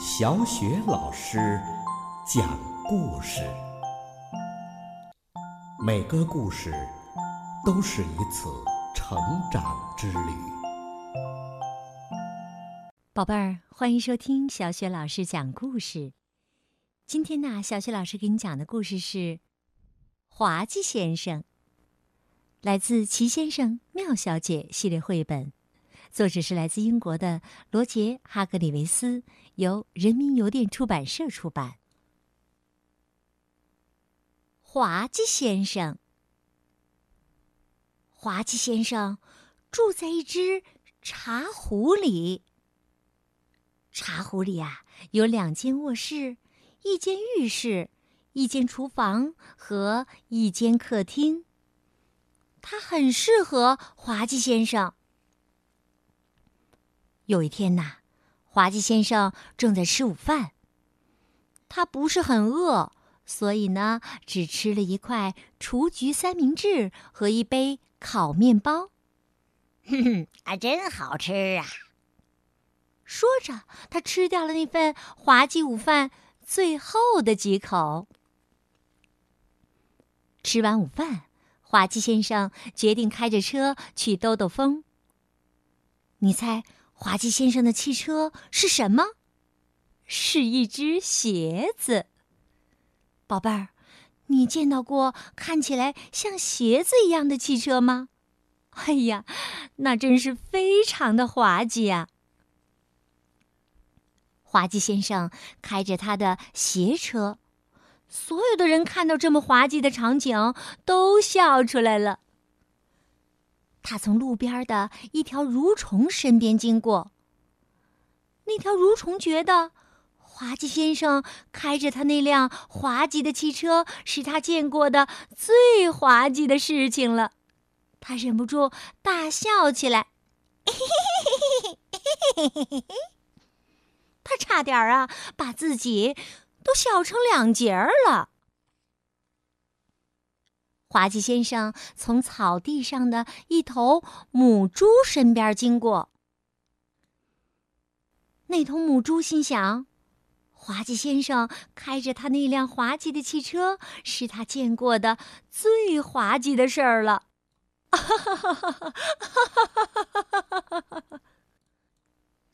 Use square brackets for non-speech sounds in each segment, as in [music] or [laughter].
小雪老师讲故事，每个故事都是一次成长之旅。宝贝儿，欢迎收听小雪老师讲故事。今天呢，小雪老师给你讲的故事是《滑稽先生》，来自《奇先生妙小姐》系列绘本。作者是来自英国的罗杰·哈格里维斯，由人民邮电出版社出版。滑稽先生，滑稽先生住在一只茶壶里。茶壶里啊，有两间卧室，一间浴室，一间厨房和一间客厅。它很适合滑稽先生。有一天呐，滑稽先生正在吃午饭。他不是很饿，所以呢，只吃了一块雏菊三明治和一杯烤面包。哼哼，啊，真好吃啊！说着，他吃掉了那份滑稽午饭最后的几口。吃完午饭，滑稽先生决定开着车去兜兜风。你猜？滑稽先生的汽车是什么？是一只鞋子。宝贝儿，你见到过看起来像鞋子一样的汽车吗？哎呀，那真是非常的滑稽呀！滑稽先生开着他的鞋车，所有的人看到这么滑稽的场景，都笑出来了。他从路边的一条蠕虫身边经过。那条蠕虫觉得，滑稽先生开着他那辆滑稽的汽车是他见过的最滑稽的事情了，他忍不住大笑起来。[laughs] 他差点啊，把自己都笑成两截儿了。滑稽先生从草地上的一头母猪身边经过，那头母猪心想：“滑稽先生开着他那辆滑稽的汽车，是他见过的最滑稽的事儿了。”哈哈哈哈哈！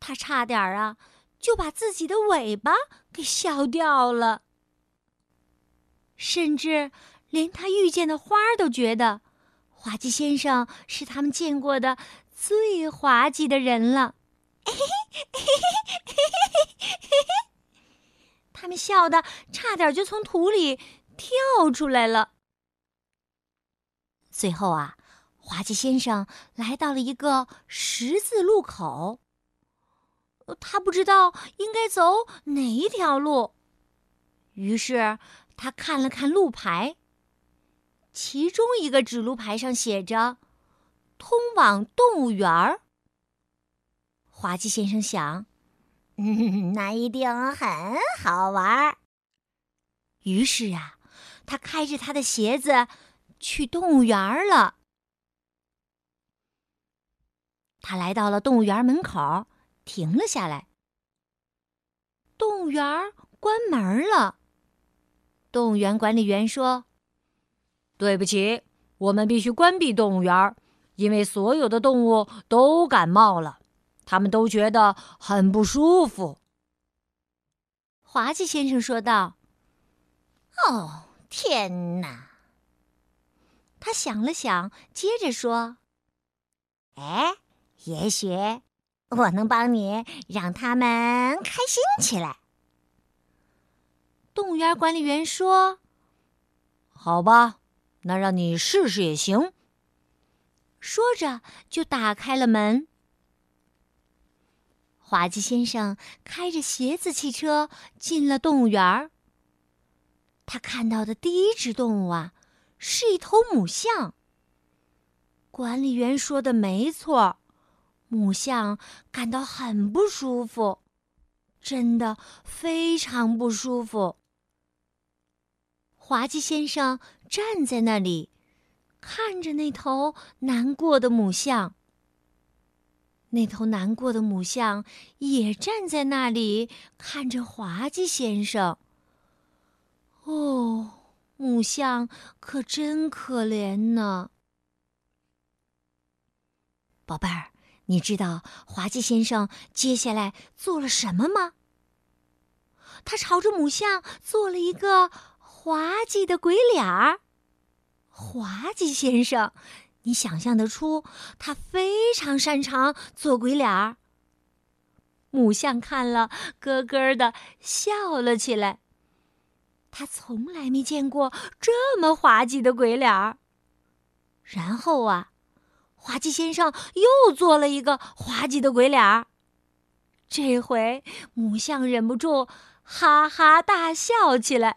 他差点啊，就把自己的尾巴给笑掉了，甚至。连他遇见的花都觉得，滑稽先生是他们见过的最滑稽的人了。[laughs] 他们笑得差点就从土里跳出来了。最后啊，滑稽先生来到了一个十字路口。他不知道应该走哪一条路，于是他看了看路牌。其中一个指路牌上写着“通往动物园儿”。滑稽先生想：“嗯，[laughs] 那一定很好玩儿。”于是啊，他开着他的鞋子去动物园了。他来到了动物园门口，停了下来。动物园关门了。动物园管理员说。对不起，我们必须关闭动物园，因为所有的动物都感冒了，他们都觉得很不舒服。滑稽先生说道：“哦，天哪！”他想了想，接着说：“哎，也许我能帮你让他们开心起来。”动物园管理员说：“好吧。”那让你试试也行。说着，就打开了门。滑稽先生开着鞋子汽车进了动物园。他看到的第一只动物啊，是一头母象。管理员说的没错，母象感到很不舒服，真的非常不舒服。滑稽先生站在那里，看着那头难过的母象。那头难过的母象也站在那里看着滑稽先生。哦，母象可真可怜呢。宝贝儿，你知道滑稽先生接下来做了什么吗？他朝着母象做了一个滑稽的鬼脸儿。滑稽先生，你想象得出他非常擅长做鬼脸儿。母象看了，咯咯的笑了起来。他从来没见过这么滑稽的鬼脸儿。然后啊。滑稽先生又做了一个滑稽的鬼脸儿，这回母象忍不住哈哈大笑起来，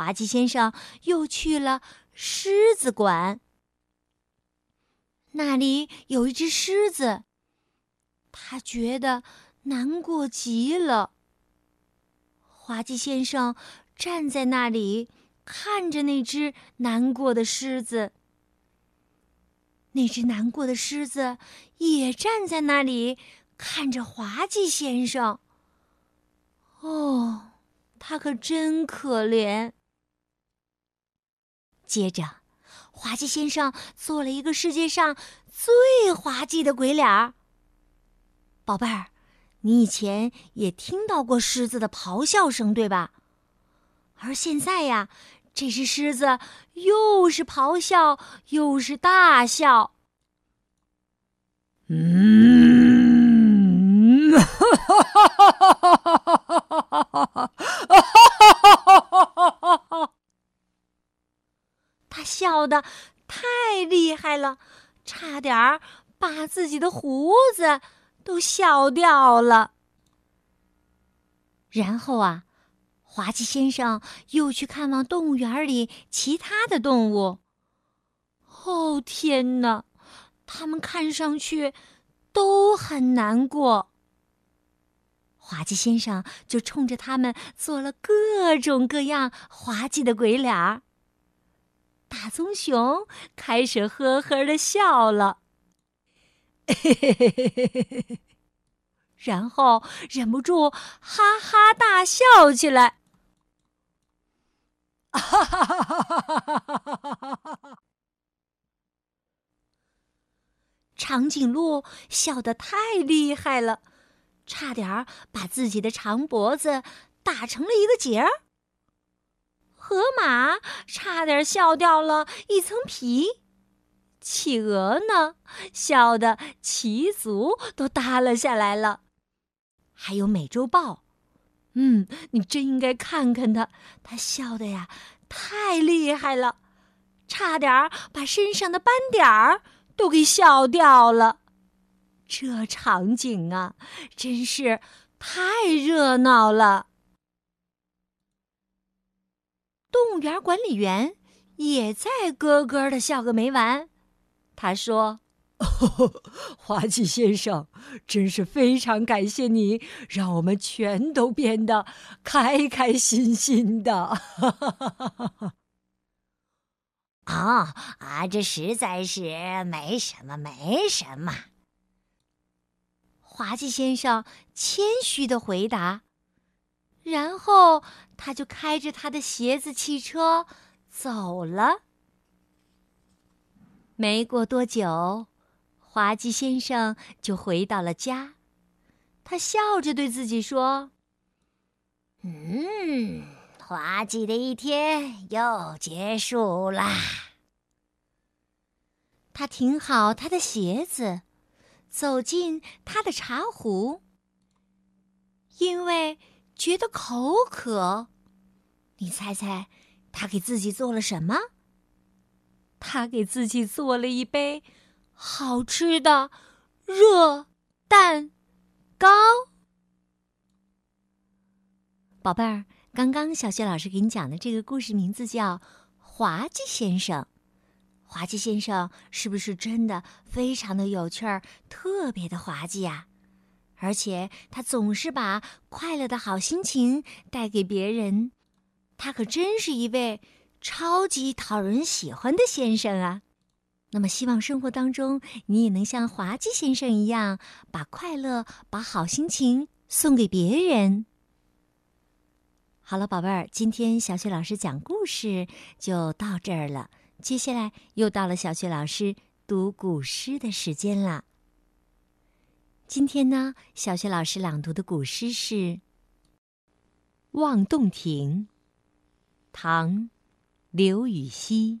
滑稽先生又去了狮子馆，那里有一只狮子，他觉得难过极了。滑稽先生站在那里，看着那只难过的狮子。那只难过的狮子也站在那里，看着滑稽先生。哦，他可真可怜。接着，滑稽先生做了一个世界上最滑稽的鬼脸儿。宝贝儿，你以前也听到过狮子的咆哮声，对吧？而现在呀。这只狮子又是咆哮又是大笑。嗯，都笑掉了。然后啊。滑稽先生又去看望动物园里其他的动物。哦，天哪！他们看上去都很难过。滑稽先生就冲着他们做了各种各样滑稽的鬼脸儿。大棕熊开始呵呵的笑了，嘿嘿嘿嘿嘿嘿嘿，然后忍不住哈哈大笑起来。哈哈哈哈哈哈！长颈鹿笑得太厉害了，差点儿把自己的长脖子打成了一个结儿。河马差点笑掉了一层皮，企鹅呢，笑得鳍足都耷拉下来了。还有美洲豹。嗯，你真应该看看他，他笑的呀，太厉害了，差点儿把身上的斑点儿都给笑掉了。这场景啊，真是太热闹了。动物园管理员也在咯咯的笑个没完，他说。[laughs] 滑稽先生，真是非常感谢你，让我们全都变得开开心心的。啊 [laughs] 啊，这实在是没什么，没什么。滑稽先生谦虚的回答，然后他就开着他的鞋子汽车走了。没过多久。滑稽先生就回到了家，他笑着对自己说：“嗯，滑稽的一天又结束啦。”他停好他的鞋子，走进他的茶壶，因为觉得口渴。你猜猜，他给自己做了什么？他给自己做了一杯。好吃的热蛋糕。宝贝儿，刚刚小雪老师给你讲的这个故事名字叫《滑稽先生》。滑稽先生是不是真的非常的有趣儿，特别的滑稽呀？而且他总是把快乐的好心情带给别人，他可真是一位超级讨人喜欢的先生啊！那么，希望生活当中你也能像滑稽先生一样，把快乐、把好心情送给别人。好了，宝贝儿，今天小雪老师讲故事就到这儿了。接下来又到了小雪老师读古诗的时间了。今天呢，小雪老师朗读的古诗是《望洞庭》，唐·刘禹锡。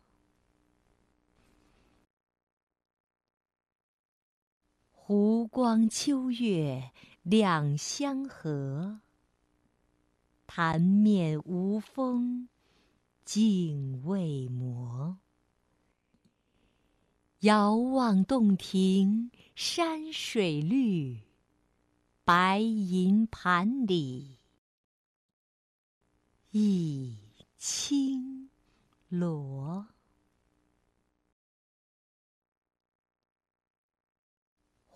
湖光秋月两相和，潭面无风镜未磨。遥望洞庭山水绿。白银盘里一青螺，